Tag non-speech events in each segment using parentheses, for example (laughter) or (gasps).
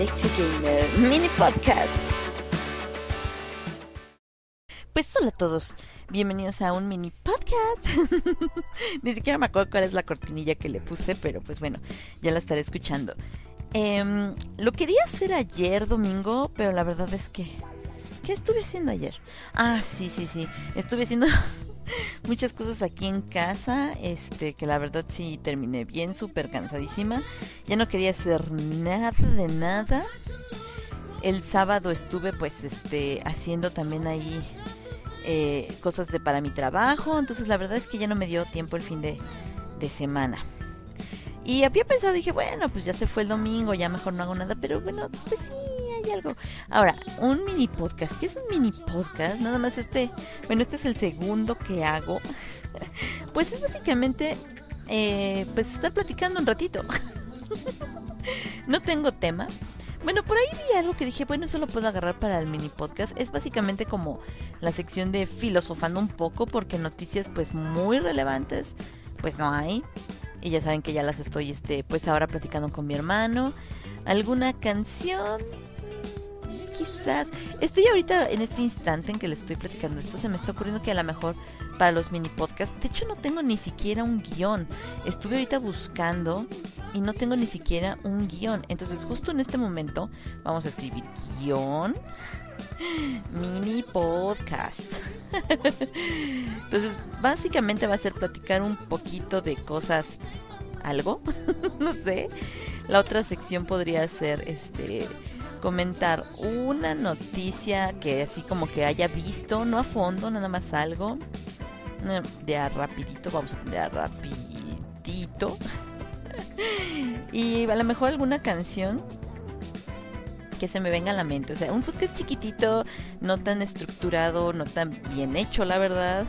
Alexia Gamer Mini Podcast. Pues hola a todos, bienvenidos a un mini podcast. (laughs) Ni siquiera me acuerdo cuál es la cortinilla que le puse, pero pues bueno, ya la estaré escuchando. Em, lo quería hacer ayer domingo, pero la verdad es que... ¿Qué estuve haciendo ayer? Ah, sí, sí, sí. Estuve haciendo (laughs) (laughs) muchas cosas aquí en casa, este, que la verdad sí terminé bien, súper cansadísima. Ya no quería hacer nada de nada. El sábado estuve pues este haciendo también ahí eh, cosas de para mi trabajo, entonces la verdad es que ya no me dio tiempo el fin de, semana. Y había pensado, dije, bueno, pues ya se fue el domingo, ya mejor no hago nada, pero bueno, pues sí, algo. Ahora, un mini podcast. ¿Qué es un mini podcast? Nada más este, bueno, este es el segundo que hago. (laughs) Pues es básicamente, eh, pues estar platicando un ratito. (laughs) No tengo tema. Bueno, por ahí vi algo que dije, bueno, eso lo puedo agarrar para el mini podcast. Es básicamente como la sección de filosofando un poco, porque noticias pues muy relevantes, pues no hay. Y ya saben que ya las estoy, este, pues ahora platicando con mi hermano. ¿Alguna canción? Quizás. Estoy ahorita en este instante en que les estoy platicando esto, se me está ocurriendo que a lo mejor para los mini podcasts, de hecho no tengo ni siquiera un guion. Estuve ahorita buscando y no tengo ni siquiera un guion. Entonces justo en este momento vamos a escribir guion (gasps) mini podcast. (laughs) Entonces básicamente va a ser platicar un poquito de cosas algo, (laughs) no sé. La otra sección podría ser este comentar una noticia que así como que haya visto, no a fondo, nada más algo. De a rapidito, vamos a de a rapidito. (laughs) y a lo mejor alguna canción que se me venga a la mente. O sea, un podcast chiquitito, no tan estructurado, no tan bien hecho, la verdad.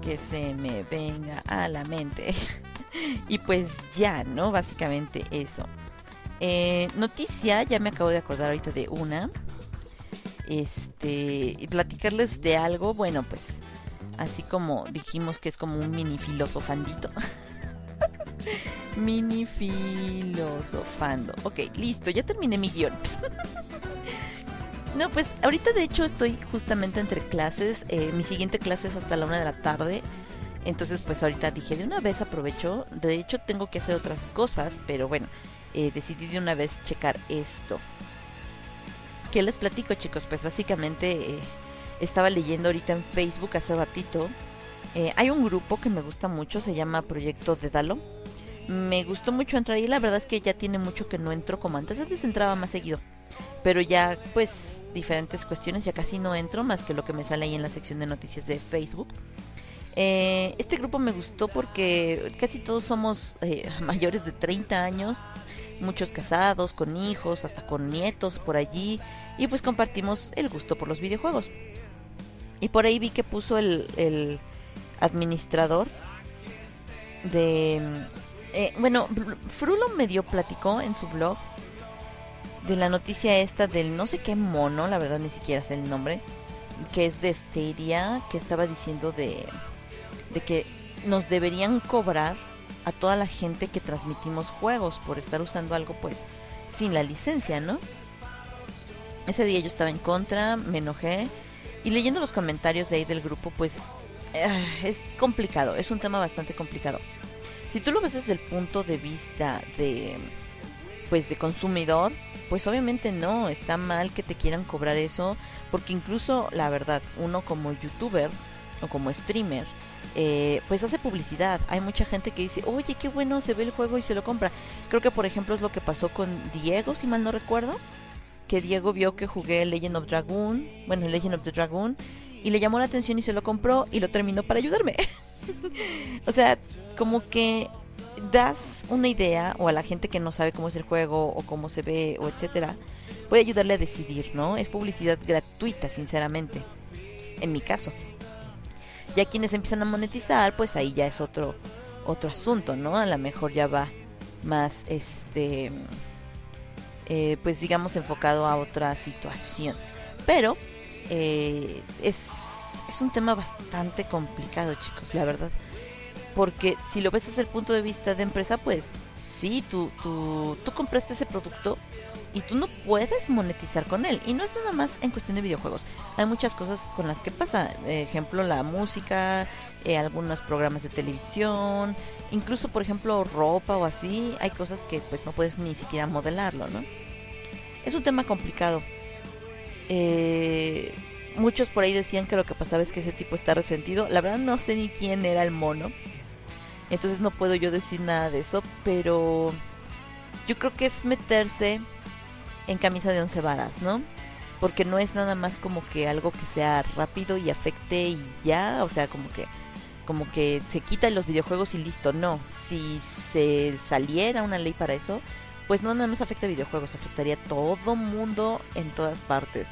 Que se me venga a la mente. (laughs) y pues ya, ¿no? Básicamente eso. Eh, noticia, ya me acabo de acordar ahorita de una. Este, y platicarles de algo, bueno, pues así como dijimos que es como un mini filosofandito. (laughs) mini filosofando. Ok, listo, ya terminé mi guion. (laughs) no, pues ahorita de hecho estoy justamente entre clases. Eh, mi siguiente clase es hasta la una de la tarde. Entonces, pues ahorita dije, de una vez aprovecho. De hecho, tengo que hacer otras cosas, pero bueno, eh, decidí de una vez checar esto. ¿Qué les platico chicos? Pues básicamente eh, estaba leyendo ahorita en Facebook hace ratito. Eh, hay un grupo que me gusta mucho, se llama Proyecto de Dalo. Me gustó mucho entrar y la verdad es que ya tiene mucho que no entro como antes. Antes entraba más seguido. Pero ya pues diferentes cuestiones ya casi no entro más que lo que me sale ahí en la sección de noticias de Facebook. Este grupo me gustó porque casi todos somos (laughs) mayores de 30 años muchos casados, con hijos, hasta con nietos por allí, y pues compartimos el gusto por los videojuegos. Y por ahí vi que puso el, administrador de... Eh, bueno, Frulo medio platicó en su blog de la noticia esta del no sé qué mono, la verdad ni siquiera sé el nombre, que es de Stadia, que estaba diciendo de, de que nos deberían cobrar a toda la gente que transmitimos juegos por estar usando algo pues sin la licencia, ¿no? Ese día yo estaba en contra, me enojé y leyendo los comentarios de ahí del grupo pues eh, es complicado, es un tema bastante complicado. Si tú lo ves desde el punto de vista de pues de consumidor, pues obviamente no, está mal que te quieran cobrar eso, porque incluso la verdad, uno como youtuber o como streamer, eh, pues hace publicidad. Hay mucha gente que dice, oye, qué bueno se ve el juego y se lo compra. Creo que por ejemplo es lo que pasó con Diego, si mal no recuerdo. Que Diego vio que jugué Legend of Dragon, bueno, Legend of the Dragon, y le llamó la atención y se lo compró y lo terminó para ayudarme. (laughs) o sea, como que das una idea o a la gente que no sabe cómo es el juego o cómo se ve o etcétera, puede ayudarle a decidir, ¿no? Es publicidad gratuita, sinceramente. En mi caso. Ya quienes empiezan a monetizar, pues ahí ya es otro otro asunto, ¿no? A lo mejor ya va más, este, eh, pues digamos enfocado a otra situación. Pero eh, es, es un tema bastante complicado, chicos, la verdad. Porque si lo ves desde el punto de vista de empresa, pues sí, tú, tú, tú compraste ese producto y tú no puedes monetizar con él. Y no es nada más en cuestión de videojuegos. Hay muchas cosas con las que pasa. Ejemplo, la música, eh, algunos programas de televisión, incluso, por ejemplo, ropa o así. Hay cosas que pues no puedes ni siquiera modelarlo, ¿no? Es un tema complicado. Eh, muchos por ahí decían que lo que pasaba es que ese tipo está resentido. La verdad no sé ni quién era el mono. Entonces no puedo yo decir nada de eso. Pero yo creo que es meterse en camisa de once varas, ¿no? Porque no es nada más como que algo que sea rápido y afecte y ya, o sea, como que como que se quita los videojuegos y listo, no. Si se saliera una ley para eso, pues no nada más afecta a videojuegos, afectaría a todo mundo en todas partes.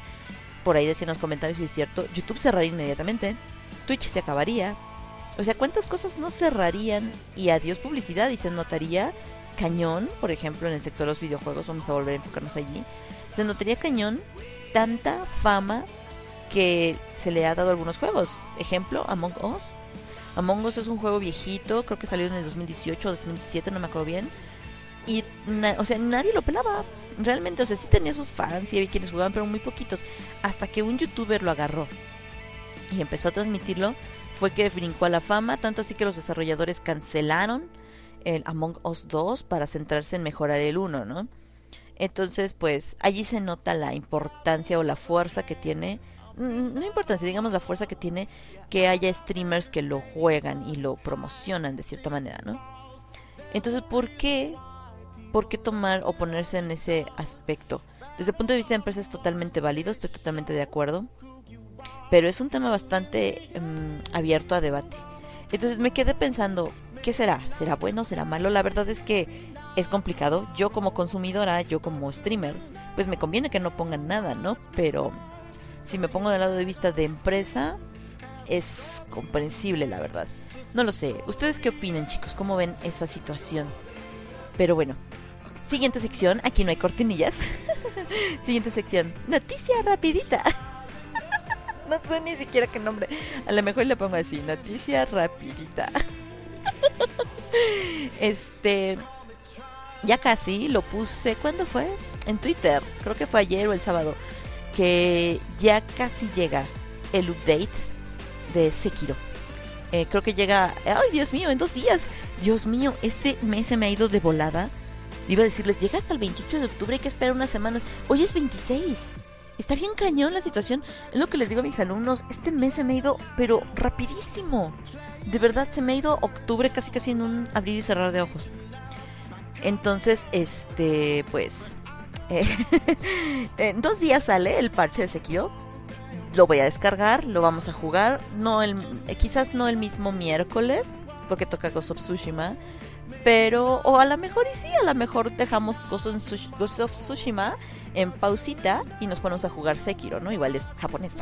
Por ahí decían los comentarios si es cierto, YouTube cerraría inmediatamente, Twitch se acabaría. O sea, ¿cuántas cosas no cerrarían y adiós publicidad y se notaría cañón, por ejemplo, en el sector de los videojuegos, vamos a volver a enfocarnos allí, se notaría cañón tanta fama que se le ha dado a algunos juegos. Ejemplo, Among Us. Among Us es un juego viejito, creo que salió en el 2018 o 2017, no me acuerdo bien. Y, o sea, nadie lo pelaba. Realmente, o sea, sí tenía sus fans y había quienes jugaban, pero muy poquitos. Hasta que un youtuber lo agarró y empezó a transmitirlo, fue que brincó a la fama, tanto así que los desarrolladores cancelaron el Among Us 2 para centrarse en mejorar el 1, ¿no? Entonces, pues allí se nota la importancia o la fuerza que tiene, no importancia, digamos la fuerza que tiene que haya streamers que lo juegan y lo promocionan de cierta manera, ¿no? Entonces, ¿por qué? ¿Por qué tomar o ponerse en ese aspecto? Desde el punto de vista de empresa es totalmente válido, estoy totalmente de acuerdo, pero es un tema bastante em, abierto a debate. Entonces me quedé pensando, ¿qué será? ¿Será bueno? ¿Será malo? La verdad es que es complicado. Yo como consumidora, yo como streamer, pues me conviene que no pongan nada, ¿no? Pero si me pongo del lado de vista de empresa, es comprensible, la verdad. No lo sé. ¿Ustedes qué opinan, chicos? ¿Cómo ven esa situación? Pero bueno, siguiente sección. Aquí no hay cortinillas. (laughs) siguiente sección. Noticia rapidita. (laughs) no sé ni siquiera qué nombre. A lo mejor le pongo así. Noticia rapidita. (laughs) este. Ya casi lo puse. ¿Cuándo fue? En Twitter. Creo que fue ayer o el sábado. Que ya casi llega el update de Sekiro. Eh, creo que llega. ¡Ay, Dios mío! En dos días. Dios mío, este mes se me ha ido de volada. Iba a decirles, llega hasta el 28 de octubre, hay que esperar unas semanas. Hoy es 26. Está bien cañón la situación. Es lo que les digo a mis alumnos. Este mes se me ha ido, pero rapidísimo de verdad se me ha ido octubre casi casi en un abrir y cerrar de ojos. Entonces, este, pues, eh, (laughs) en dos días sale el parche de Sekiro. Lo voy a descargar, lo vamos a jugar. No el, quizás no el mismo miércoles, porque toca Ghost of Tsushima. Pero, o a lo mejor y sí, a lo mejor dejamos Ghost of Tsushima en pausita y nos ponemos a jugar Sekiro, ¿no? Igual es japonés,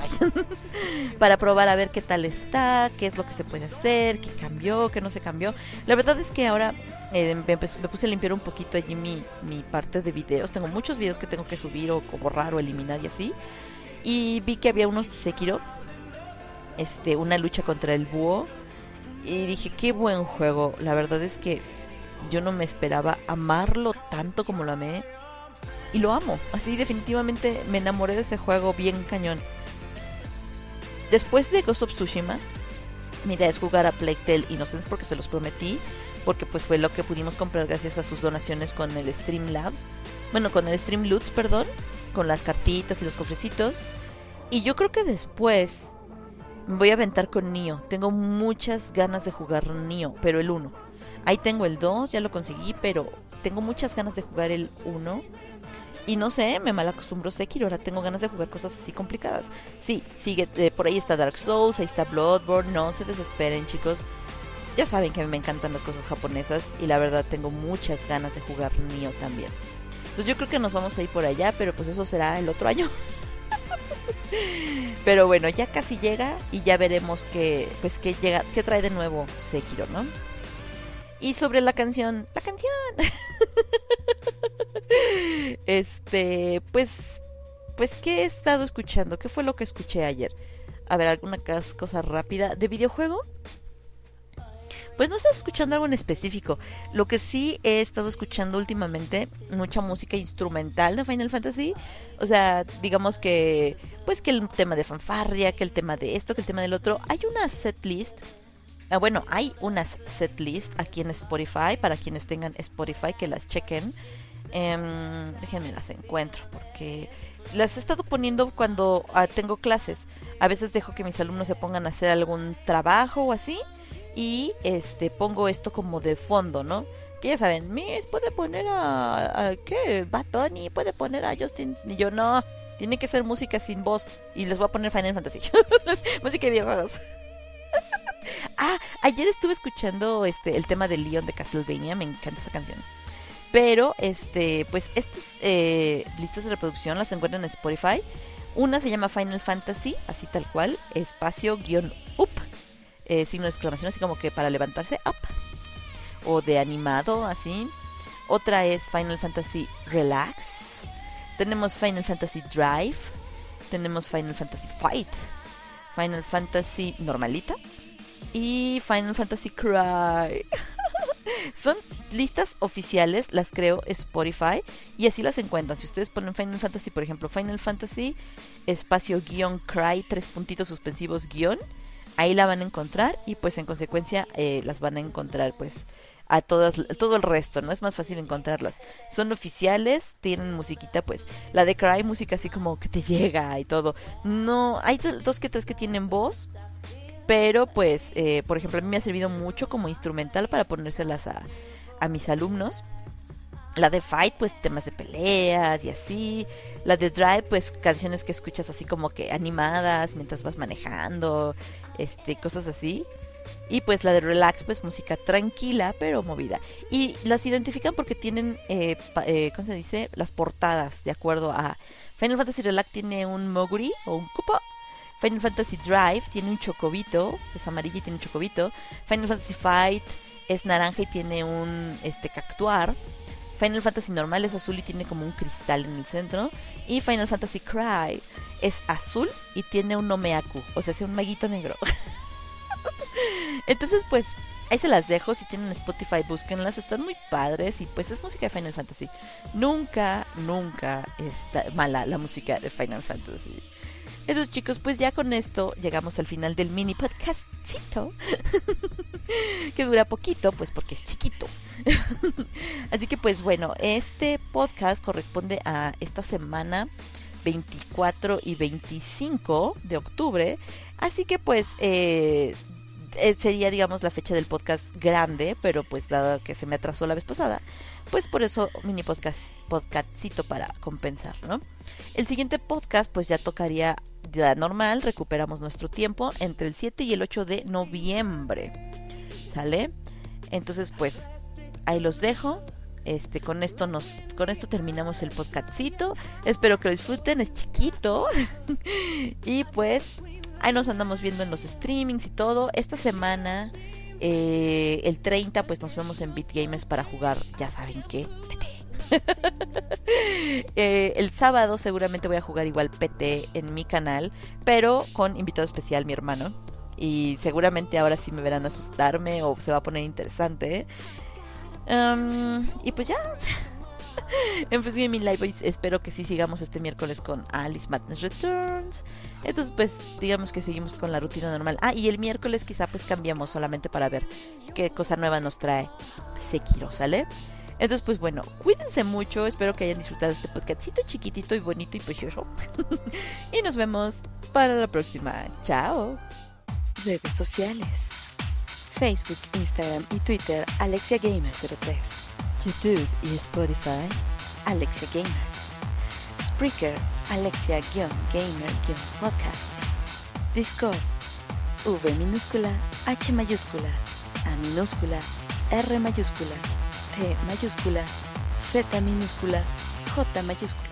(laughs) para probar a ver qué tal está, qué es lo que se puede hacer, qué cambió, qué no se cambió. La verdad es que ahora eh, me, puse a limpiar un poquito allí mi, parte de videos. Tengo muchos videos que tengo que subir o borrar o eliminar y así. Y vi que había unos de Sekiro, este, una lucha contra el búho. Y dije, qué buen juego. La verdad es que yo no me esperaba amarlo tanto como lo amé y lo amo. Así definitivamente me enamoré de ese juego bien cañón. Después de Ghost of Tsushima, mi idea es jugar a Plague Tale Innocence porque se los prometí, porque pues fue lo que pudimos comprar gracias a sus donaciones con el Streamlabs. Bueno, con el Streamloots, perdón, con las cartitas y los cofrecitos. Y yo creo que después voy a aventar con Nio. Tengo muchas ganas de jugar Nio, pero el 1. Ahí tengo el 2, ya lo conseguí, pero tengo muchas ganas de jugar el 1 y no sé, me mal acostumbro Sekiro, ahora tengo ganas de jugar cosas así complicadas. Sí, sigue, eh, por ahí está Dark Souls, ahí está Bloodborne, no se desesperen chicos. Ya saben que me encantan las cosas japonesas y la verdad tengo muchas ganas de jugar Nioh también. Entonces yo creo que nos vamos a ir por allá, pero pues eso será el otro año. (laughs) pero bueno, ya casi llega y ya veremos que pues que llega, qué trae de nuevo Sekiro, ¿no? Y sobre la canción, la canción. (laughs) este, pues, pues, ¿qué he estado escuchando? ¿Qué fue lo que escuché ayer? A ver, alguna cosa rápida. ¿De videojuego? Pues no estoy escuchando algo en específico. Lo que sí he estado escuchando últimamente, mucha música instrumental de Final Fantasy. O sea, digamos que, pues que el tema de fanfarria, que el tema de esto, que el tema del otro. Hay una setlist. Ah, bueno, hay unas setlist aquí en Spotify para quienes tengan Spotify que las chequen. Em, déjenme las encuentro porque las he estado poniendo cuando ah, tengo clases. A veces dejo que mis alumnos se pongan a hacer algún trabajo o así y este pongo esto como de fondo, ¿no? Que ya saben, Miss puede poner a, ¿qué? Bad Bunny, puede poner a Justin y yo no. Tiene que ser música sin voz y les voy a poner Final Fantasy. (laughs) música de videojuegos. (laughs) ah, ayer estuve escuchando este el tema de Leon de Castlevania, me encanta esa canción. Pero, este, pues estas eh, listas de reproducción las encuentran en Spotify. Una se llama Final Fantasy, así tal cual, espacio guion up, eh, signo de exclamación, así como que para levantarse, up. O de animado, así. Otra es Final Fantasy Relax. Tenemos Final Fantasy Drive. Tenemos Final Fantasy Fight. Final Fantasy Normalita. Y Final Fantasy Cry. (laughs) Son listas oficiales, las creo Spotify y así las encuentran. Si ustedes ponen Final Fantasy, por ejemplo, Final Fantasy espacio guion cry, tres puntitos suspensivos guion, ahí la van a encontrar y pues en consecuencia eh, las van a encontrar pues a todas todo el resto, ¿no? Es más fácil encontrarlas. Son oficiales, tienen musiquita pues la de Cry música así como que te llega y todo. No, hay dos que tres que tienen voz, pero pues, eh, por ejemplo, a mí me ha servido mucho como instrumental para ponérselas a, a mis alumnos. La de Fight, pues temas de peleas y así. La de Drive, pues canciones que escuchas así como que animadas mientras vas manejando, este, cosas así. Y pues la de Relax, pues música tranquila pero movida. Y las identifican porque tienen, eh, eh, ¿cómo se dice? Las portadas, de acuerdo a... Final Fantasy Relax tiene un Moguri o un Koopa Final Fantasy Drive tiene un chocobito, es amarillo y tiene un chocobito. Final Fantasy Fight es naranja y tiene un este cactuar. Final Fantasy normal es azul y tiene como un cristal en el centro. Y Final Fantasy Cry es azul y tiene un Omeaku, o sea, es un maguito negro. (laughs) Entonces, pues, ahí se las dejo. Si tienen Spotify, búsquenlas. Están muy padres y pues es música de Final Fantasy. Nunca, nunca está mala la música de Final Fantasy. Entonces chicos, pues ya con esto llegamos al final del mini podcastito. (laughs) (laughs) que dura poquito, pues porque es chiquito. (laughs) Así que pues bueno, este podcast corresponde a esta semana 24 y 25 de octubre. Así que pues eh, eh, sería digamos la fecha del podcast grande, pero pues dado que se me atrasó la vez pasada, pues por eso mini podcast podcastito para compensar, ¿no? El siguiente podcast pues ya tocaría ya normal, recuperamos nuestro tiempo entre el 7 y el 8 de noviembre. ¿Sale? Entonces, pues ahí los dejo. Este, con esto nos con esto terminamos el podcastito. Espero que lo disfruten, es chiquito. (laughs) y pues ahí nos andamos viendo en los streamings y todo. Esta semana eh, el 30 pues nos vemos en Beat Gamers para jugar, ya saben qué, (laughs) Eh, el sábado seguramente voy a jugar igual PT en mi canal, pero con invitado especial mi hermano. Y seguramente ahora sí me verán asustarme o se va a poner interesante. y pues ya. (laughs) en Free Gaming Live espero que sí sigamos este miércoles con Alice Madness Returns. Entonces pues digamos que seguimos con la rutina normal. Ah, y el miércoles quizá pues cambiamos solamente para ver qué cosa nueva nos trae Sekiro, ¿sale? Entonces, pues bueno, cuídense mucho. Espero que hayan disfrutado este podcastito chiquitito y bonito y precioso. (laughs) y nos vemos para la próxima. Chao. Redes sociales. Facebook, Instagram y Twitter Alexia Gamer 03. YouTube y Spotify Alexia Gamer. Spreaker Alexia-Gamer-Podcast. Discord V minúscula H mayúscula A minúscula R mayúscula mayúscula, Z minúscula, J mayúscula.